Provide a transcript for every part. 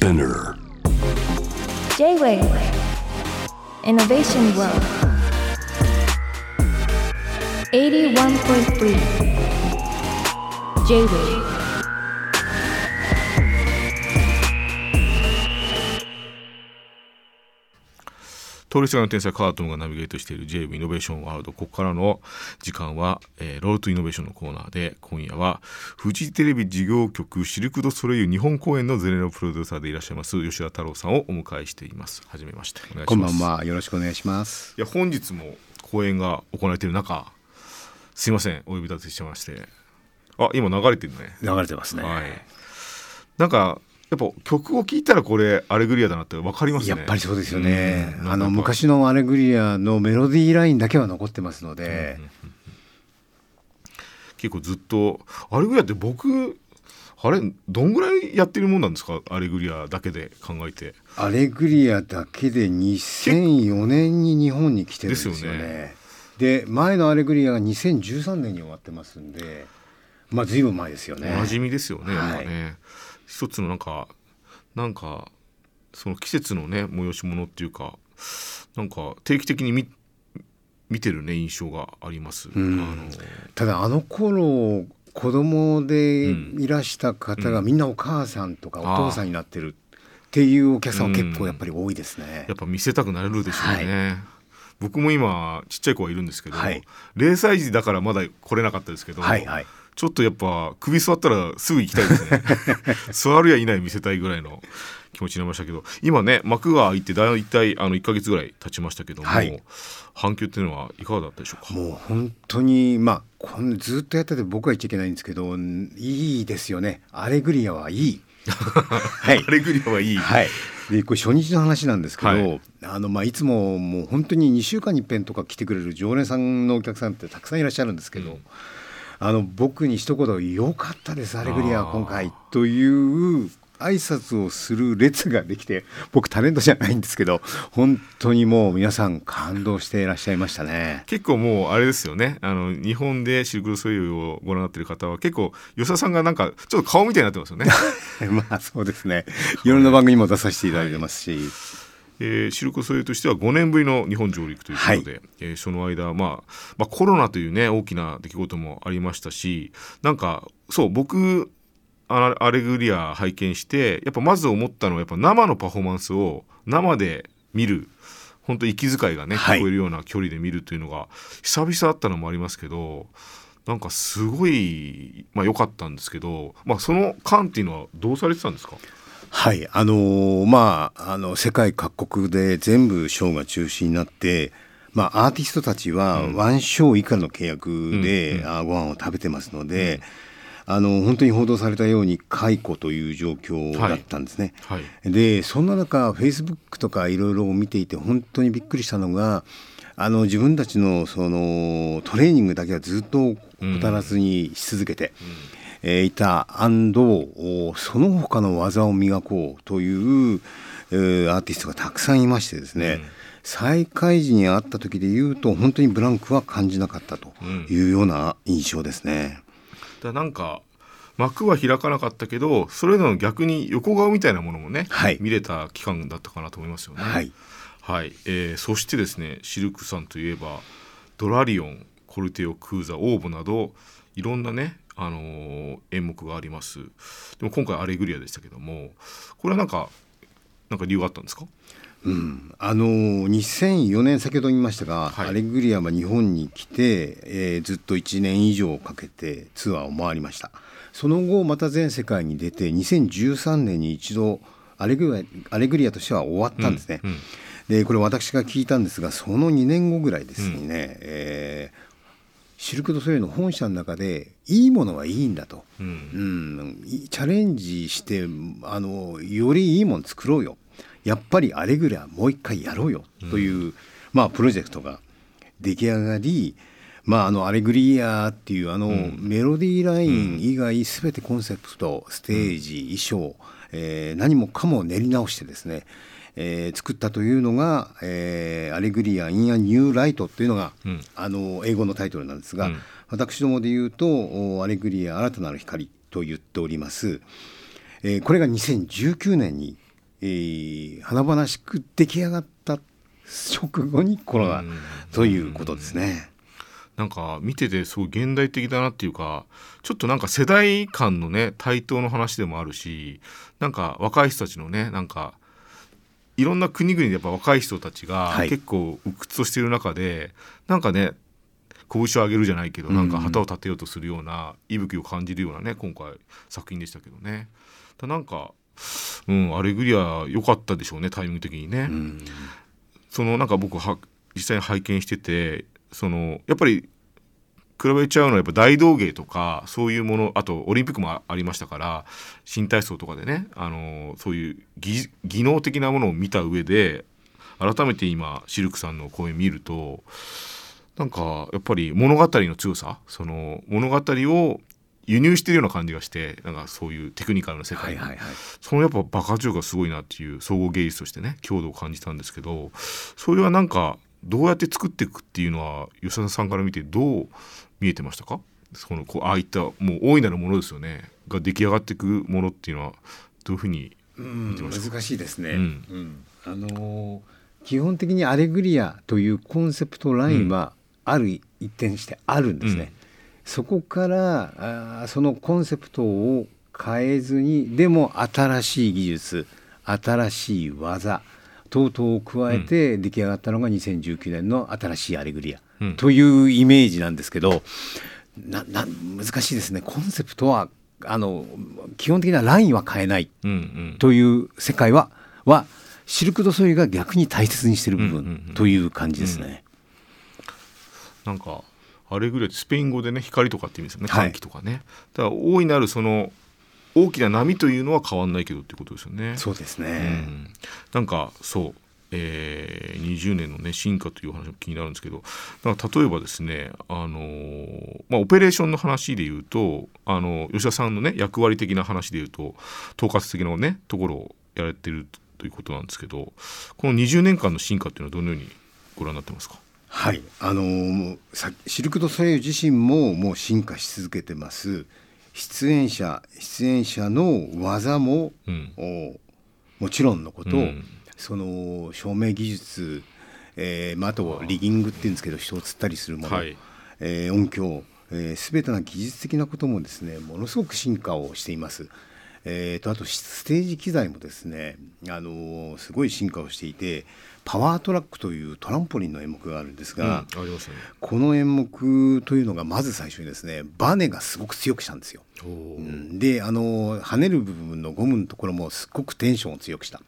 Spinner. J-Wave. Innovation World. 81.3 J-Wave 通りすがりの天才カートンがナビゲートしている JV イノベーションワールドここからの時間は、えーロールトイノベーションのコーナーで今夜はフジテレビ事業局シルク・ド・ソレイユ日本公演のゼネラルプロデューサーでいらっしゃいます吉田太郎さんをお迎えしていますはじめましてこんばんは。よろしくお願いします。いや本日も公演が行われている中すいませんお呼び立てしてましてあ今流れてるね流れてますね。はいなんかやっぱ曲を聴いたらこれアレグリアだなって分かりますね。やっぱりそうですよね。あのうん。なんか昔のアレグリアのメロディーラインだけは残ってますので、結構ずっとアレグリアって僕あれどんぐらいやってるもんなんですか？アレグリアだけで考えて。アレグリアだけで2004年に日本に来てるんですよね。でね。で前のアレグリアが2013年に終わってますんで、まあ随分前ですよね。おなじみですよね、はいやっぱね一つのなんかなんかその季節のね催し物っていうかなんか定期的に見見てるね印象があります、ん。あのただあの頃子供でいらした方がみんなお母さんとかお父さんになってるっていうお客さんは結構やっぱり多いですね。やっ。ぱ見せたくなれるでしょうね、僕も今ちっちゃい子はいるんですけど、はい。0歳児だからまだ来れなかったですけど、はいはい。ちょっとやっぱ首座ったらすぐ行きたいですね。座るやいない見せたいぐらいの気持ちになりましたけど。今ね幕が開いて大体あの1か月ぐらい経ちましたけども、はい。反響っていうのはいかがだったでしょうか？もう本当にまあこんずっとやってて僕は言っちゃいけないんですけどいいですよね。アレグリアはいい。はい。アレグリアはいい、はい。でこれ初日の話なんですけど、はい。あのまあいつももう本当に2週間に一遍とか来てくれる常連さんのお客さんってたくさんいらっしゃるんですけど、うんあの僕に一言「良かったですアレグリアあー今回」という挨拶をする列ができて 僕タレントじゃないんですけど本当にもう皆さん感動していらっしゃいましたね。結構もうあれですよね。あの日本でシルク・ドゥ・ソレイユをご覧になってる方は結構吉田さんがなんかちょっと顔みたいになってますよね。まあそうですね。いろんな番組にも出させていただいてますし、えーシルク・ソレイユとしては5年ぶりの日本上陸ということで、えーその間、まあ、まあコロナというね大きな出来事もありましたしなんかそう僕あアレグリア拝見してやっぱまず思ったのはやっぱ生のパフォーマンスを生で見る本当息遣いがねはい。聞こえるような距離で見るというのが久々あったのもありますけどなんかすごいまあ良かったんですけど、まあ、その間っていうのはどうされてたんですか？はい、あのーまああの世界各国で全部ショーが中止になって。まあ、アーティストたちはワンショー以下の契約で、あご飯を食べてますので、あの本当に報道されたように解雇という状況だったんですね。はい。でそんな中フェイスブックとかいろいろ見ていて本当にびっくりしたのがあの自分たちのそのトレーニングだけはずっと怠らずにし続けて、えーいたおその他の技を磨こうという、えーアーティストがたくさんいましてですね、再開時に会った時で言うと本当にブランクは感じなかったというような印象ですね。だからなんか幕は開かなかったけどそれでも逆に横顔みたいなものもね、はい。見れた期間だったかなと思いますよね。はい、はい。えーそしてですねシルクさんといえばドラリオンコルテオクーザオーボなどいろんなね、あのー演目があります。でも今回アレグリアでしたけどもこれはなんかなんか理由があったんですか？うん、あの2004年先ほど言いましたが、はい。アレグリアは日本に来て、えーずっと1年以上かけてツアーを回りました。その後また全世界に出て2013年に一度アレグリアアレグリアとしては終わったんですね、うんうん。でこれ私が聞いたんですがその2年後ぐらいですね、えーシルク・ドゥ・ソレイユの本社の中でいいものはいいんだと、うん。うん、いチャレンジしてあのよりいいもの作ろうよ。やっぱりアレグリアもう一回やろうよ。という、まあ、プロジェクトが出来上がり、まあ、あのアレグリアっていうあの、メロディーライン以外全てコンセプトステージ、衣装、えー何もかも練り直してですねえー作ったというのが「えーアレグリア・イン・ア・ニュー・ライト」というのが、うん。あの英語のタイトルなんですが、うん。私どもで言うとお「アレグリア新たなる光」と言っております、えーこれが2019年にえー華々しく出来上がった直後にコロナということですね。なんか見ててすごい現代的だなっていうかちょっとなんか世代間のね対等の話でもあるしなんか若い人たちのねなんかいろんな国々でやっぱ若い人たちがはい結構鬱屈としている中で、なんかね拳を上げるじゃないけどなんか旗を立てようとするような息吹を感じるようなね今回作品でしたけどね。だなんか、うん、アレグリア良かったでしょうねタイミング的にね。うんそのなんか僕は実際に拝見しててそのやっぱり比べちゃうのはやっぱ大道芸とかそういうものあとオリンピックもあありましたから新体操とかでねあのそういう技技能的なものを見た上で改めて今シルクさんの公演見るとなんかやっぱり物語の強さその物語を輸入してるような感じがしてなんかそういうテクニカルな世界にはいはいはい。そのやっぱ爆発力がすごいなっていう総合芸術としてね強度を感じたんですけどそれはなんかどうやって作っていくっていうのは吉田さんから見てどう見えてましたか？そのこうああいったもう大いなるものですよね。が出来上がっていくものっていうのはどういうふうにうんてました難しいですね。うん。うん。あのー基本的にアレグリアというコンセプトラインはある一点してあるんですね。うん。そこからあーそのコンセプトを変えずにでも新しい技術新しい技等々を加えて出来上がったのが2019年の新しいアレグリアうん。というイメージなんですけど、なな難しいですね。コンセプトはあの基本的なラインは変えないうんうん。という世界ははシルク・ド・ソイユが逆に大切にしている部うんうんうん分という感じですね。なんかアレグリアってスペイン語でね光とかって意味ですよね。はい。歓喜とかね、だから大いなるその大きな波というのは変わんないけどっていうことですよね。そうですうね。ん、なんかそう、えー、20年のね進化という話も気になるんですけどなんか例えばですね、あのーまあ、オペレーションの話で言うと、あの吉田さんのね役割的な話で言うと統括的なねところをやられてるということなんですけどこの20年間の進化っていうのはどのようにご覧になってますか？はい、あのーさシルク・ド・ソレイユ自身ももう進化し続けてます。出演者出演者の技も、うん。おもちろんのこと、うん。その照明技術、えーまあ、あとリギングっていうんですけど人を釣ったりするもの、はい。えー音響、えー、全ての技術的なこともですねものすごく進化をしています。えーとあとステージ機材もですね、あのーすごい進化をしていてパワートラックというトランポリンの演目があるんですうん、があ、りますよね。この演目というのがまず最初にですねバネがすごく強くしたんですよ。うん。であの跳ねる部分のゴムのところもすっごくテンションを強くした。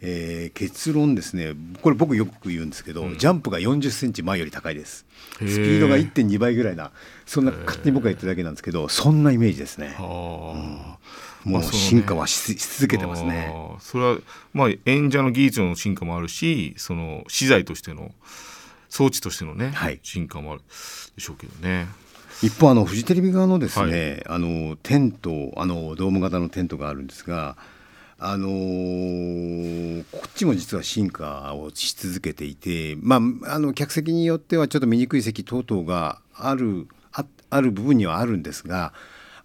えー結論ですねこれ僕よく言うんですけど、ジャンプが4 0センチ前より高いです。スピへーードが1.2倍ぐらいなそんな勝手に僕が言っただけなんですけどそんなイメージですね。はあ、もうまあそのね。進化はしし続けてますね。それはまあ演者の技術の進化もあるしその資材としての装置としてのね、はい。進化もあるでしょうけどね。一方あのフジテレビ側のですね、はあのテントあのドーム型のテントがあるんですがあのーこっちも実は進化をし続けていて、まあ、あの客席によってはちょっと見にくい席等々があるあある部分にはあるんですが、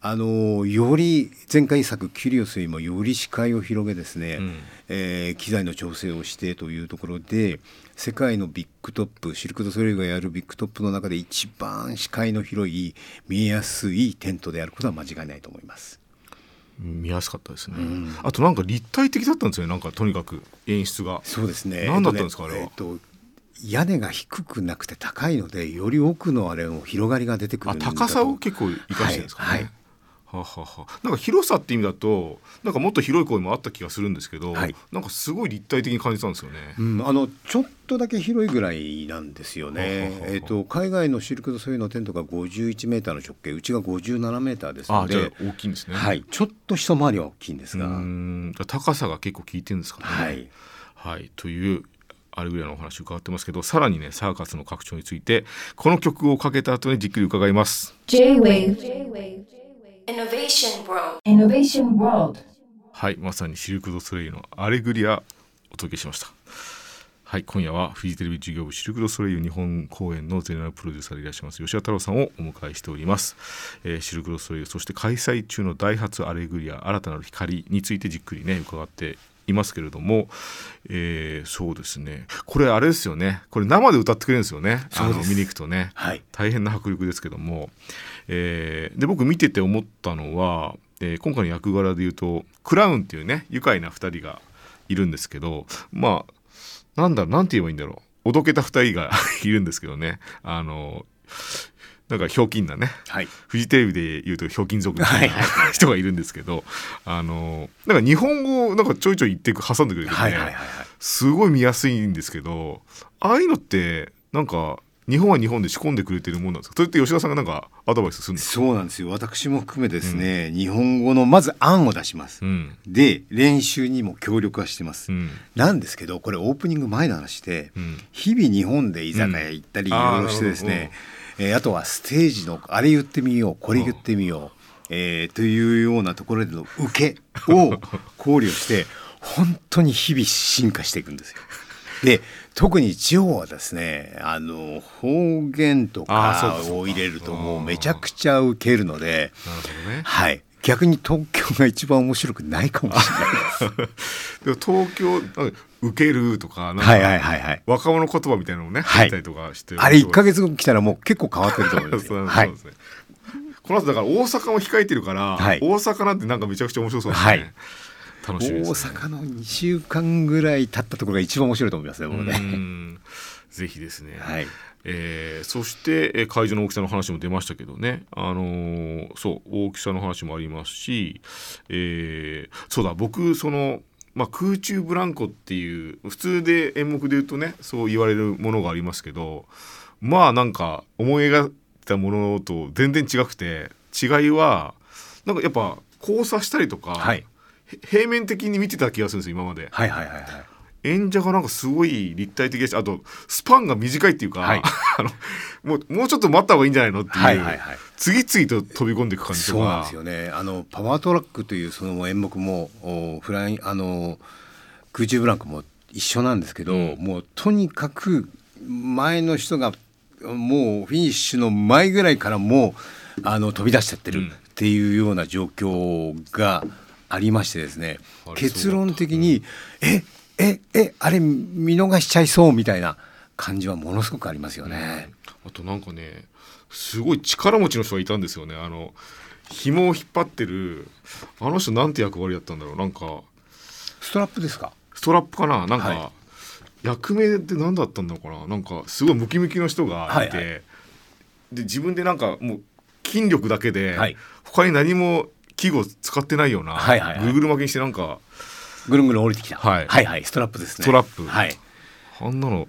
あのーより前回作「キュリオス」よりもより視界を広げですね、うん。えー機材の調整をしてというところで世界のビッグトップシルク・ドゥ・ソレイユがやるビッグトップの中で一番視界の広い見えやすいテントであることは間違いないと思います。見やすかったですね、ん。あとなんか立体的だったんですよね。なんかとにかく演出が。そうですね。何だったんですかあれは？えっと屋根が低くなくて高いのでより奥のあれの広がりが出てくる高さを結構生かしてるんですかね、はいはいはあはあはあなんか広さって意味だとなんかもっと広い声もあった気がするんですけど、はいなんかすごい立体的に感じたんですよね。うん、あのちょっとだけ広いぐらいなんですよはねはは。はえっと海外のシルク・ドゥ・ソレイユのテントが51メーターの直径、うちが57メーターですので、大きいんですね。はい、ちょっと一回りは大きいんですが、高さが結構効いてるんですかね。はい、はい、というあれぐらいのお話伺ってますけどさらにねサーカスの拡張についてこの曲をかけた後にじっくり伺います。J-Wave Innovation World. Innovation World. はいまさにシルク・ドゥ・ソレイユの「アレグリア」お届けしました。はい今夜はフジテレビ事業部シルク・ドゥ・ソレイユ日本公演のゼネラルプロデューサーでいらっしゃいます吉田太郎さんをお迎えしております、えーシルク・ドゥ・ソレイユそして開催中のダイハツアレグリア新たなる光についてじっくりね伺っていますけれども、えーそうですね。これあれですよね。これ生で歌ってくれるんですよね。あの見に行くとね、はい。大変な迫力ですけども、えーで僕見てて思ったのは、えー今回の役柄で言うとクラウンっていうね愉快な2人がいるんですけどまあなんだろうなんて言えばいいんだろう。おどけた2人が いるんですけどね。あのなんかひょうきんなね。はい。フジテレビで言うとひょうきん族みたいな 人がいるんですけどあのなんか日本語をなんかちょいちょい言って挟んでくれてて、はいはいはいはい。すごい見やすいんですけどああいうのってなんか日本は日本で仕込んでくれてるもんなんですか？それって吉田さんがなんかアドバイスするんですか？そうなんですよ。私も含めですね、日本語のまず案を出します、うん。で練習にも協力はしてます、うん。なんですけどこれオープニング前の話で、うん。日々日本で居酒屋行ったりいうんろいろしてですね、えーあとはステージのあれ言ってみようこれ言ってみよう、えーというようなところでの受けを考慮して 本当に日々進化していくんですよ。で特に地方はですねあの方言とかを入れるともうめちゃくちゃ受けるので、なるほどね。はい、逆に東京が一番面白くないかもしれないです。でも東京受けるとかはいはいはいはい。若者言葉みたいなのをねはったりとかしてあれ1か月後来たらもう結構変わってると思います。はい。この後だから大阪も控えてるから、はい。大阪なんてなんかめちゃくちゃ面白そうですね、はい楽しみ大です、ね、阪の2週間ぐらい経ったところが一番面白いと思いますね、ね。んぜひですね、はい。えーそして、えー会場の大きさの話も出ましたけどね、あのーそう大きさの話もありますし、えーそうだ僕その、まあ、空中ブランコっていう普通で演目で言うとねそう言われるものがありますけどまあなんか思い描いたものと全然違くて違いはなんかやっぱ交差したりとか、はい。へ平面的に見てた気がするんですよ今まで。はいはいはいはい。演者がなんかすごい立体的だしあとスパンが短いっていうか、はい あのもうもうちょっと待った方がいいんじゃないのっていう、はいはいはい次々と飛び込んでいく感じそうなんですよね。あのパワートラックというその演目もおフライあの空中ブランコも一緒なんですけど、うんもうとにかく前の人がもうフィニッシュの前ぐらいからもうあの飛び出しちゃってるうんっていうような状況がありましてですね、結論的に、えええあれ見逃しちゃいそうみたいな感じはものすごくありますよね。あとなんかねすごい力持ちの人がいたんですよね。あの紐を引っ張ってるあの人なんて役割やったんだろう。なんかストラップですか？ストラップかな？なんか、は役名って何だったんだろうかな？なんかすごいムキムキの人がいて、はいはで自分でなんかもう筋力だけで、はい。他に何も器具を使ってないような、はいはいはいぐるぐる巻きにしてなんかぐるんぐるん降りてきた。はいはいはいストラップですね。ストラップはい。あんなの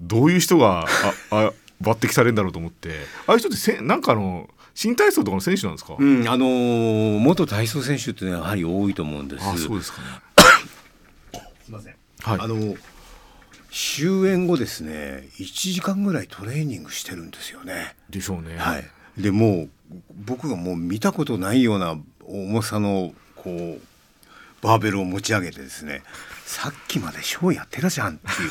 どういう人がああ抜擢されるんだろうと思ってああいう人ってせなんかあの新体操とかの選手なんですか、うん、あのー元体操選手っていうのはやはり多いと思うんです。あそうですかね すみません。はいあの終演後ですね、1時間ぐらいトレーニングしてるんですよね。でしょうね、はい。でもう僕がもう見たことないような重さのこうバーベルを持ち上げてですね、さっきまでショーやってたじゃんっていう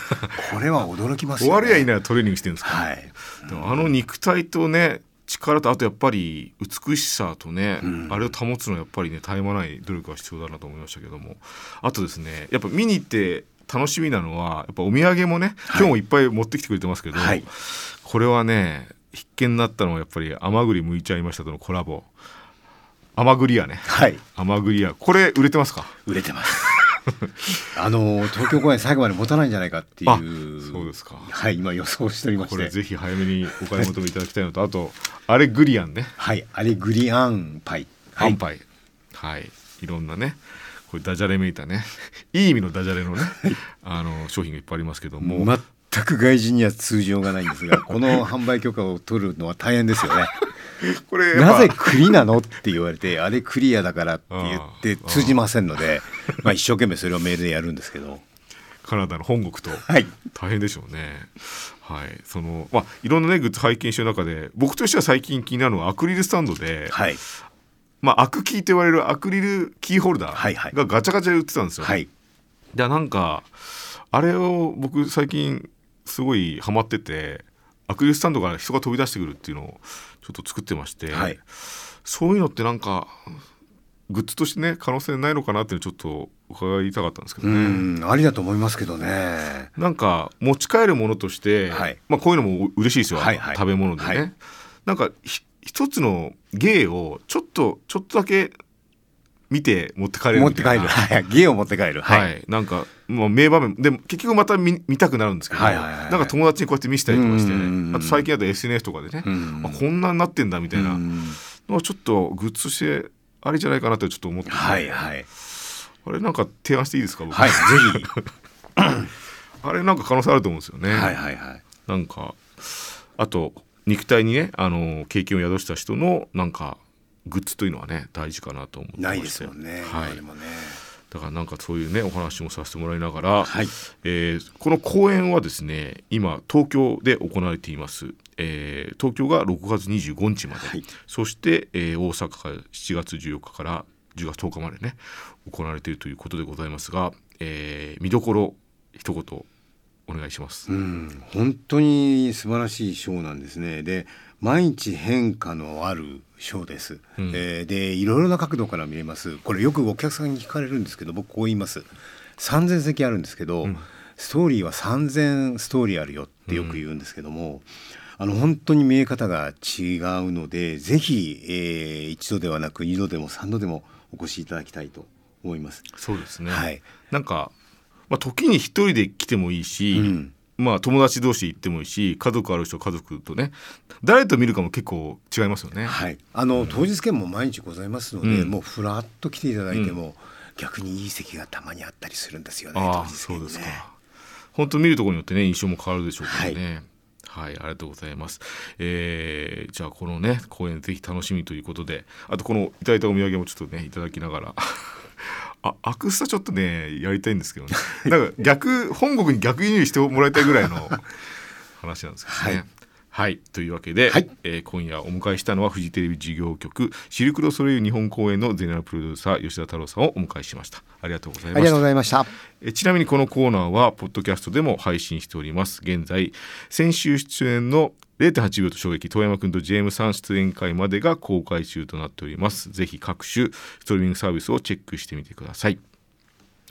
これは驚きますよね。終わりゃいないトレーニングしてるんですか、はい。でもあの肉体とね力とあとやっぱり美しさとね、ん。あれを保つのはやっぱりね絶え間ない努力が必要だなと思いましたけども。あとですねやっぱ見に行って楽しみなのはやっぱお土産もね今日もいっぱい持ってきてくれてますけど、はい。これはね必見になったのはやっぱり甘栗剥いちゃいましたとのコラボ甘栗屋ねはい。甘栗屋これ売れてますか？売れてます。あの東京公演最後まで持たないんじゃないかっていう。あそうですかはい、今予想しておりまして。これぜひ早めにお買い求めいただきたいのとあとあれグリアンねはい、あれグリアンパイ。はい。アンパイはいいろんなねこれダジャレめいたねいい意味のダジャレのねあの商品がいっぱいありますけども、全く外人には通常がないんですが、この販売許可を取るのは大変ですよね。これなぜ栗なのって言われて、あれクリアだからって言って通じませんので、まあ一生懸命それをメールでやるんですけど。カナダの本国とはい。大変でしょうね。はい、そのまあいろんなねグッズ拝見してる中で僕としては最近気になるのはアクリルスタンドで、はい。まあアクキーって言われるアクリルキーホルダーがガチャガチャで売ってたんですよ。はい。でなんかあれを僕最近すごいハマっててアクリルスタンドから人が飛び出してくるっていうのをちょっと作ってまして、はい。そういうのってなんかグッズとしてね可能性ないのかなっていうのちょっと伺いたかったんですけどうね。んありだと思いますけどね。なんか持ち帰るものとして、はい。まあこういうのも嬉しいですよ、はいはい。食べ物でね、はい。なんかひ一つの芸をちょっとちょっとだけ見て持って帰れる持って帰る。はい。芸を持って帰る。はい、なんかもう名場面。でも結局また見見たくなるんですけど、はいはいはいはい。なんか友達にこうやって見せたりとかしてうんうんうんうん。あと最近だと SNS とかでね、うんあこんなになってんだみたいな。うんのはちょっとグッズとしてありじゃないかなってちょっと思ってて、はいはい。あれなんか提案していいですか僕？はい ぜひ。あれなんか可能性あると思うんですよね。はいはいはい。なんかあと肉体にねあの経験を宿した人のなんかグッズというのはね大事かなと思ってまないですもんね。はい。ね。だからなんかそういうねお話もさせてもらいながら、はい。えーこの公演はですね今東京で行われています、えー東京が6月25日まで、はい。そして、えー大阪が7月14日から10月10日までね行われているということでございますが、えー見どころ一言お願いします。うん本当に素晴らしいショーなんですね。で毎日変化のあるショーです、うん。えーでいろいろな角度から見れます。これよくお客さんに聞かれるんですけど僕こう言います。3000席あるんですけど、うん。ストーリーは3000ストーリーあるよってよく言うんですけども、あの本当に見え方が違うのでぜひ、えー一度ではなく二度でも三度でもお越しいただきたいと思います。そうですね、はい。なんか、まあ、時に一人で来てもいいし、うんまあ、友達同士行ってもいいし家族ある人は家族とね誰と見るかも結構違いますよね。はい、あの当日券も毎日ございますので、うんもうふらっと来ていただいても、逆にいい席がたまにあったりするんですよね。ああ当日そうですか。本当見るところによってね印象も変わるでしょうからね。はい、ありがとうございます。えーじゃあこのね公演ぜひ楽しみということで、あとこのいただいたお土産もちょっとねいただきながら。あ、アクスタちょっとねやりたいんですけどね。なんか逆本国に逆輸入してもらいたいぐらいの話なんですけどね。はいはい、というわけで、はいえー今夜お迎えしたのはフジテレビ事業局シルク・ドゥソレイユ日本公演のゼネラルプロデューサー吉田太郎さんをお迎えしました。ありがとうございましたありがとうご。ざいました。えちなみにこのコーナーはポッドキャストでも配信しております現在先週出演の0.8秒と衝撃遠山くんとジェームさん出演会までが公開中となっておりますぜひ各種ストリーミングサービスをチェックしてみてください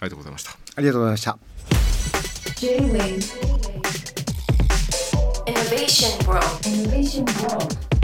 ありがとうございましたありがとうございました。J-Wave Innovation World. Innovation World.